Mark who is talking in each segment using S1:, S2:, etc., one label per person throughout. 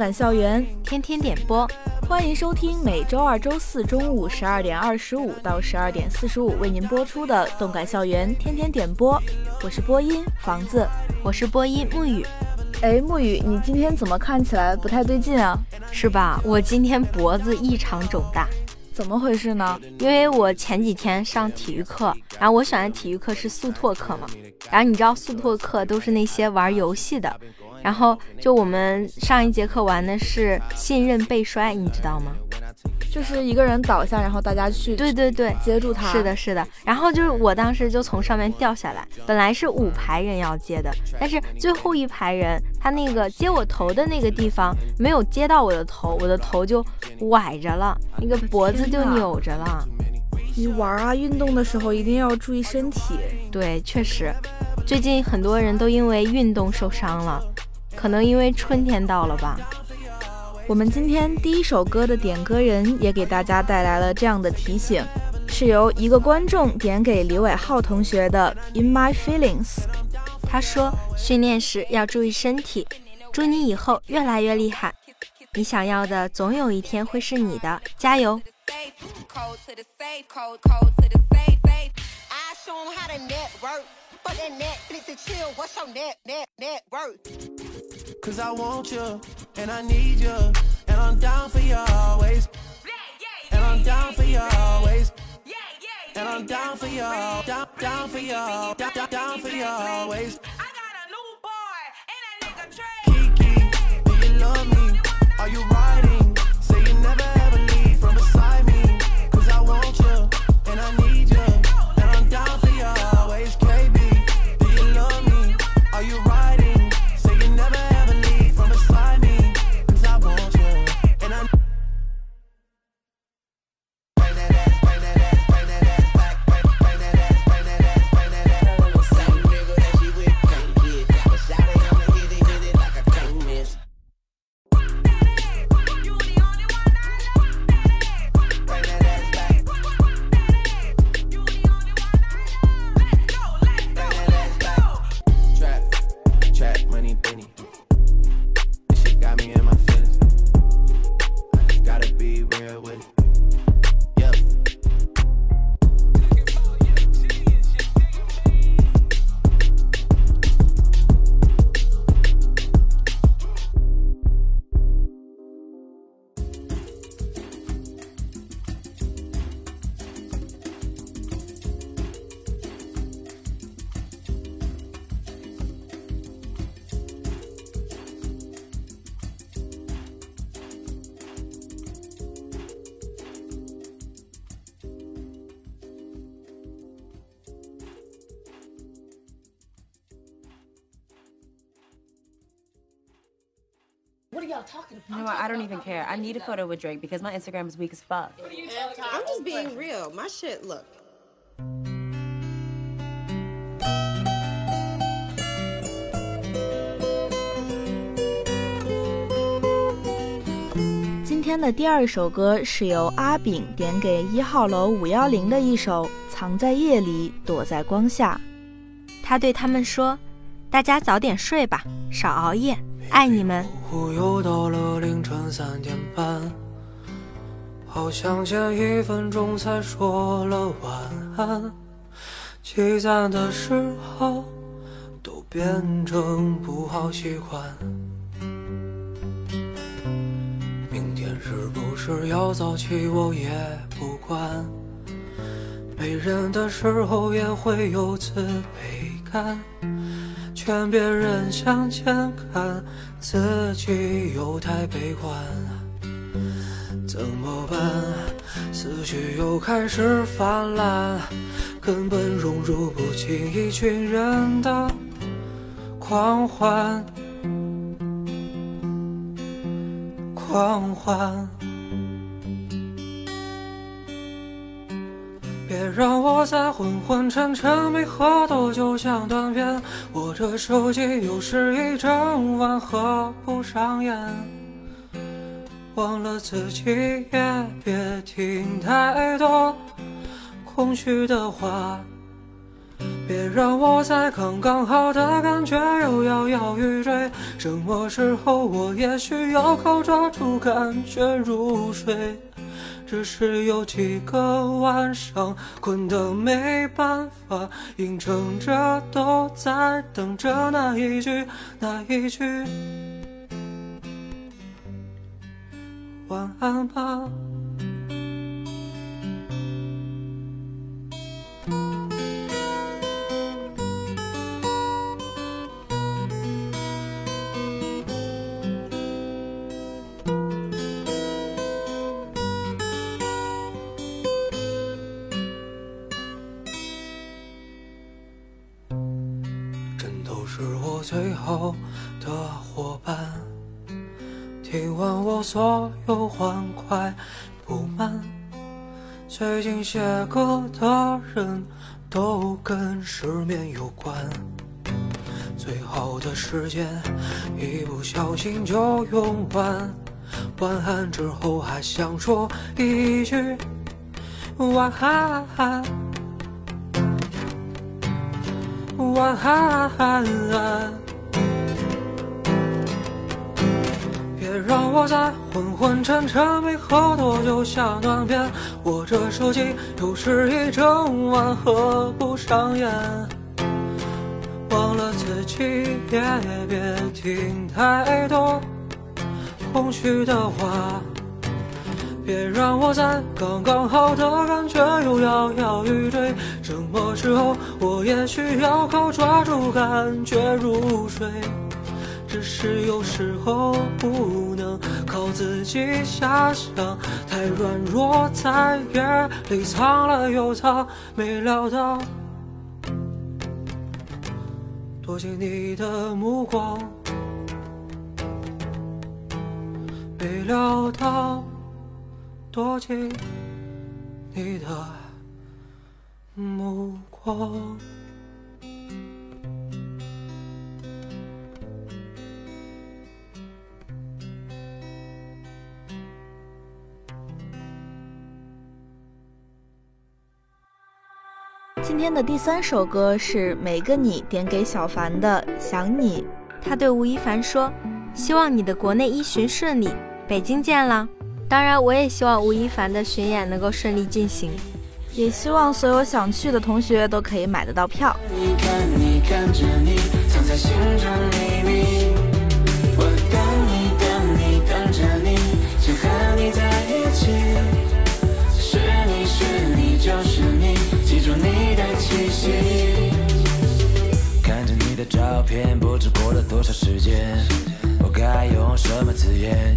S1: 动感校园
S2: 天天点播，
S1: 欢迎收听每周二、周四中午十二点二十五到十二点四十五为您播出的动感校园天天点播。我是播音房子，
S2: 我是播音沐雨。
S1: 哎，沐雨，你今天怎么看起来不太对劲啊？
S2: 是吧？我今天脖子异常肿大，
S1: 怎么回事呢？
S2: 因为我前几天上体育课，然后我选的体育课是速拓课嘛，然后你知道速拓课都是那些玩游戏的。然后就我们上一节课玩的是信任背摔，你知道吗？
S1: 就是一个人倒下，然后大家去
S2: 对对对
S1: 接住他。
S2: 是的，是的。然后就是我当时就从上面掉下来，本来是五排人要接的，但是最后一排人他那个接我头的那个地方没有接到我的头，我的头就崴着了，那个脖子就扭着了。
S1: 你玩啊，运动的时候一定要注意身体。
S2: 对，确实，最近很多人都因为运动受伤了。可能因为春天到了吧。
S1: 我们今天第一首歌的点歌人也给大家带来了这样的提醒，是由一个观众点给李伟浩同学的《In My Feelings》。
S2: 他说：“训练时要注意身体，祝你以后越来越厉害。你想要的总有一天会是你的，加油！”
S3: Cause I want you, and I need you, and I'm down for you always. And I'm down for you always. And I'm down for you, down, down for you, down, down, for you always. You
S4: know what? I don't even care. I need a photo with Drake because my Instagram is weak as fuck.
S5: I'm just being real. My shit, look.
S1: 今天的第二首歌是由阿炳点给一号楼五幺零的一首《藏在夜里，躲在光下》。
S2: 他对他们说：“大家早点睡吧，少熬夜，爱你们。”
S6: 又到了凌晨三点半，好像前一分钟才说了晚安，积攒的嗜好都变成不好习惯。明天是不是要早起我也不管，没人的时候也会有自卑感，劝别人向前看，自己又太悲观，怎么办？思绪又开始泛滥，根本融入不进一群人的狂欢，狂欢。别让我在昏昏沉沉，没喝多就想断片。握着手机又是一整晚，合不上眼。忘了自己，也别听太多空虚的话。别让我在刚刚好的感觉又摇摇欲坠。什么时候我也需要靠抓住感觉入睡？只是有几个晚上困得没办法，硬撑着都在等着那一句那一句晚安吧。后的伙伴，听完我所有欢快不满。最近写歌的人都跟失眠有关。最好的时间一不小心就用完。晚安之后还想说一句晚安。晚安，我在昏昏沉沉，没喝多就想断片。握着手机又是一整晚，合不上眼。忘了自己，也别听太多空虚的话。别让我在刚刚好的感觉又摇摇欲坠。什么时候我也需要靠抓住感觉入睡？只是有时候不能靠自己遐想，太软弱，在夜里藏了又藏，没料到躲进你的目光，没料到。躲进你的目光。
S1: 今天的第三首歌是每个你点给小凡的《想你》，
S7: 他对吴亦凡说：“希望你的国内一巡顺利，北京见了。”当然，我也希望吴亦凡的巡演能够顺利进行，
S1: 也希望所有想去的同学都可以买得到票。
S8: 看间。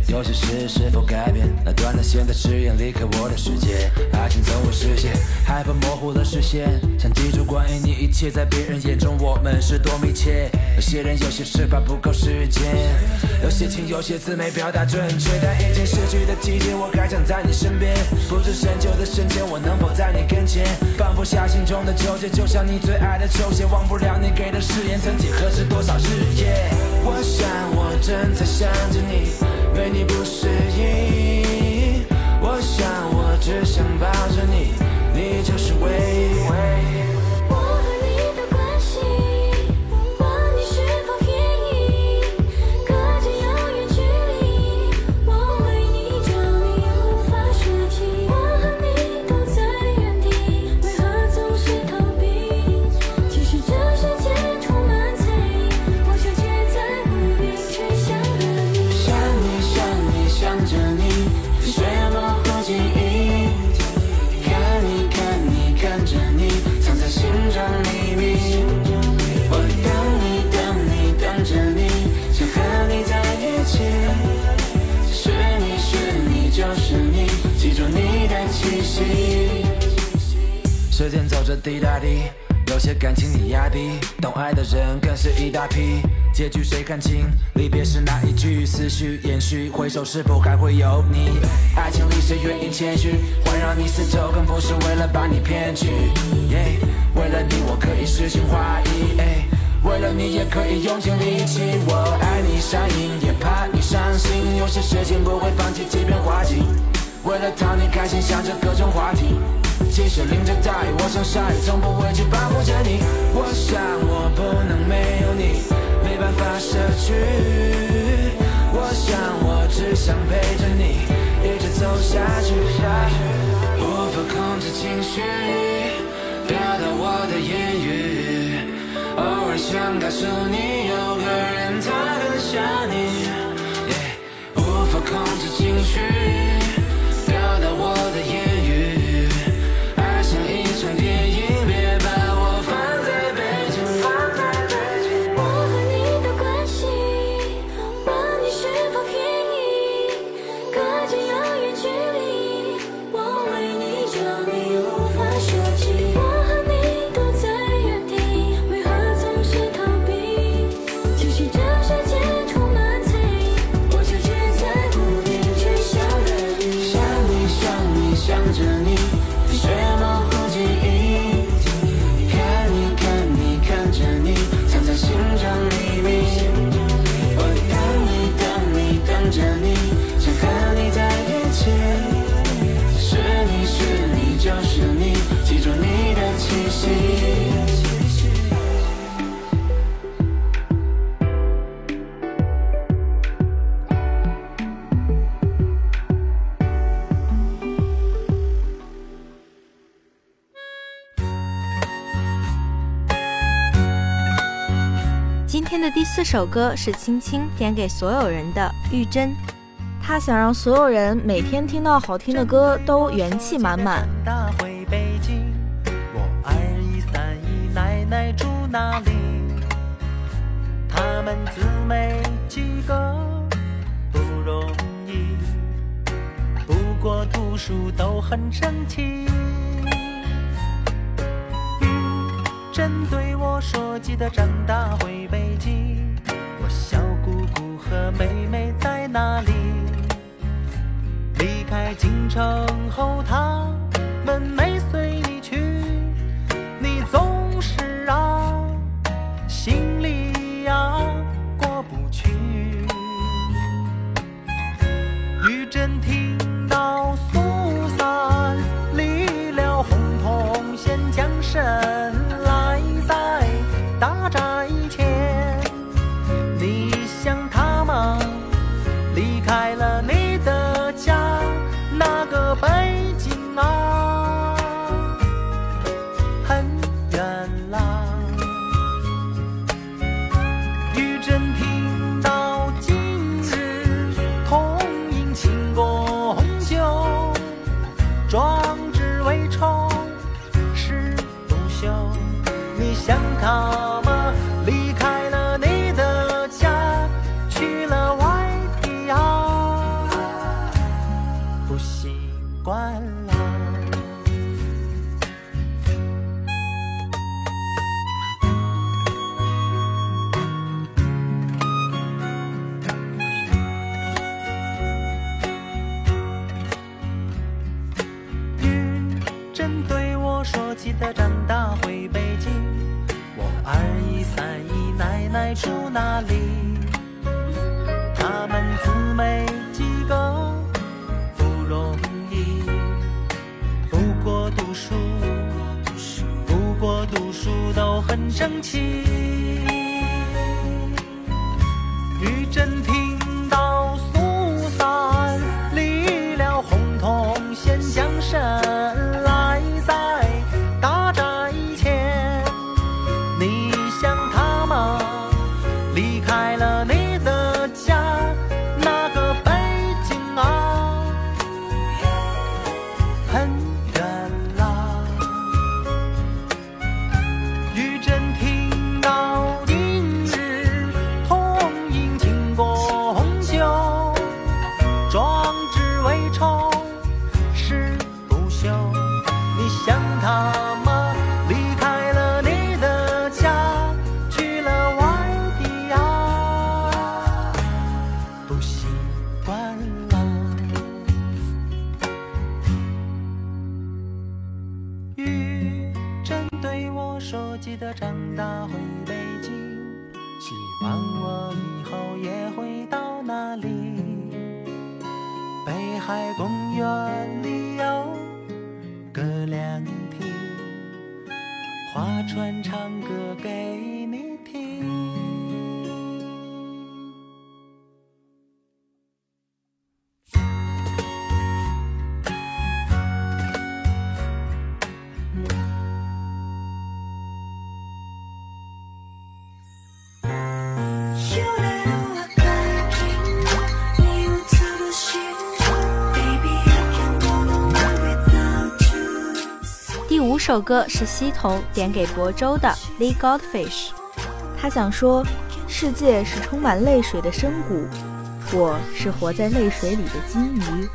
S8: 有些事是否改变？那断了线的誓言离开我的世界，爱情总会实现，害怕模糊了视线。想记住关于你一切，在别人眼中我们是多密切。有些人有些事怕不够时间，有些情有些字没表达准确。但已经逝去的季节，我还想在你身边。不知深秋的深浅，我能否在你跟前？放不下心中的纠结，就像你最爱的球鞋，忘不了你给的誓言，曾几何时多少日夜。我想我正。在想着你，为你不适应。我想，我只想抱着你，就是你，记住你的气息。时间走着，滴答滴。有些感情你压低，懂爱的人更是一大批。结局谁看清？离别时那一句思绪延续。回首是否还会有你？爱情里谁愿意谦虚？环绕你四周，更不是为了把你骗去。为了你，我可以诗情画意。为了你也可以用尽力气。我爱你上瘾，也怕你伤心，有些事情不会放弃，即便滑稽。为了讨你开心，想着各种话题。即使淋着大雨，我想下雨，从不会去保护着你。我想我不能没有你。没办法舍去，我想我只想陪着你一直走下去。无法控制情绪，告诉你，天
S7: 的第四首歌是青青点给所有人的《玉珍》，
S1: 他想让所有人每天听到好听的歌都元气满满。
S9: 大回北京，我二姨三姨奶奶住哪里？他们姊妹几个不容易，不过读书都很争气。针对我说：“记得长大回北京。”我小姑姑和妹妹在哪里？离开京城后，他我说记得长大回北京我二姨三姨奶奶住那里她们姊妹几个不容易不过读书不过读书都很争气遇真题北海
S7: 首歌是西彤点给亳州的 Lee Goldfish，
S1: 他想说，世界是充满泪水的深谷，我是活在泪水里的金鱼。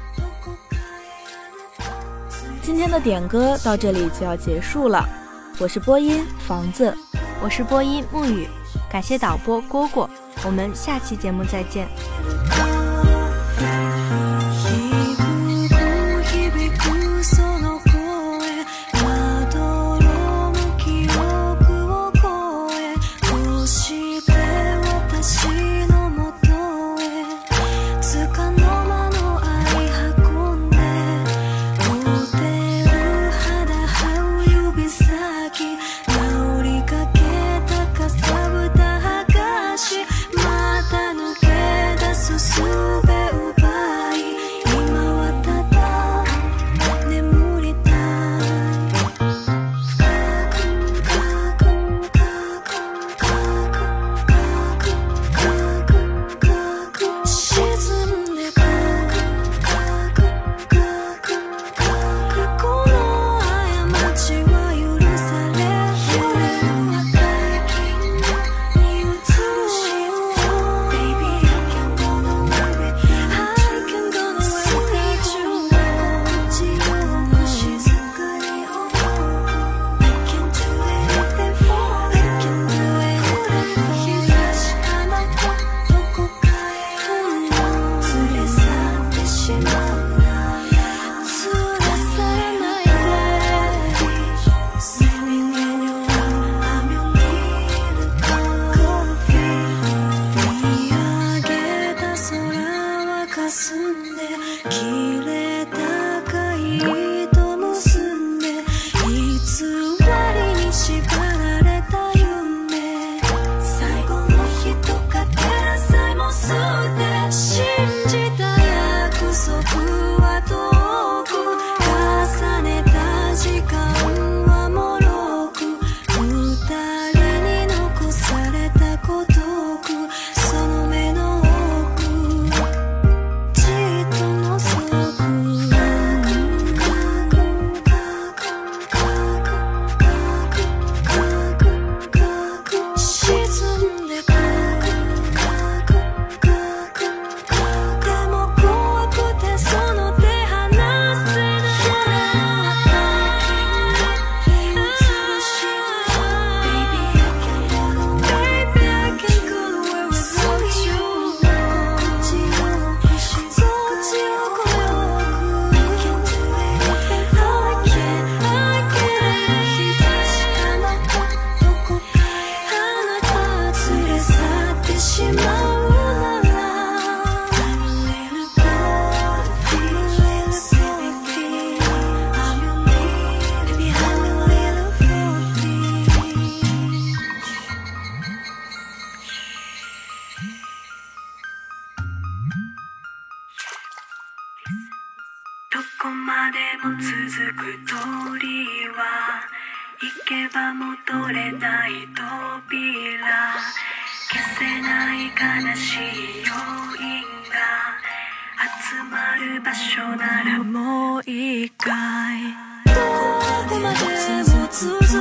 S1: 今天的点歌到这里就要结束了，我是播音房子，
S7: 我是播音沐雨，感谢导播蝈蝈，我们下期节目再见。どこまでも続く鳥は行けば戻れない扉
S10: 消せない悲しい要因が集まる場所ならもう一回どこまでも続く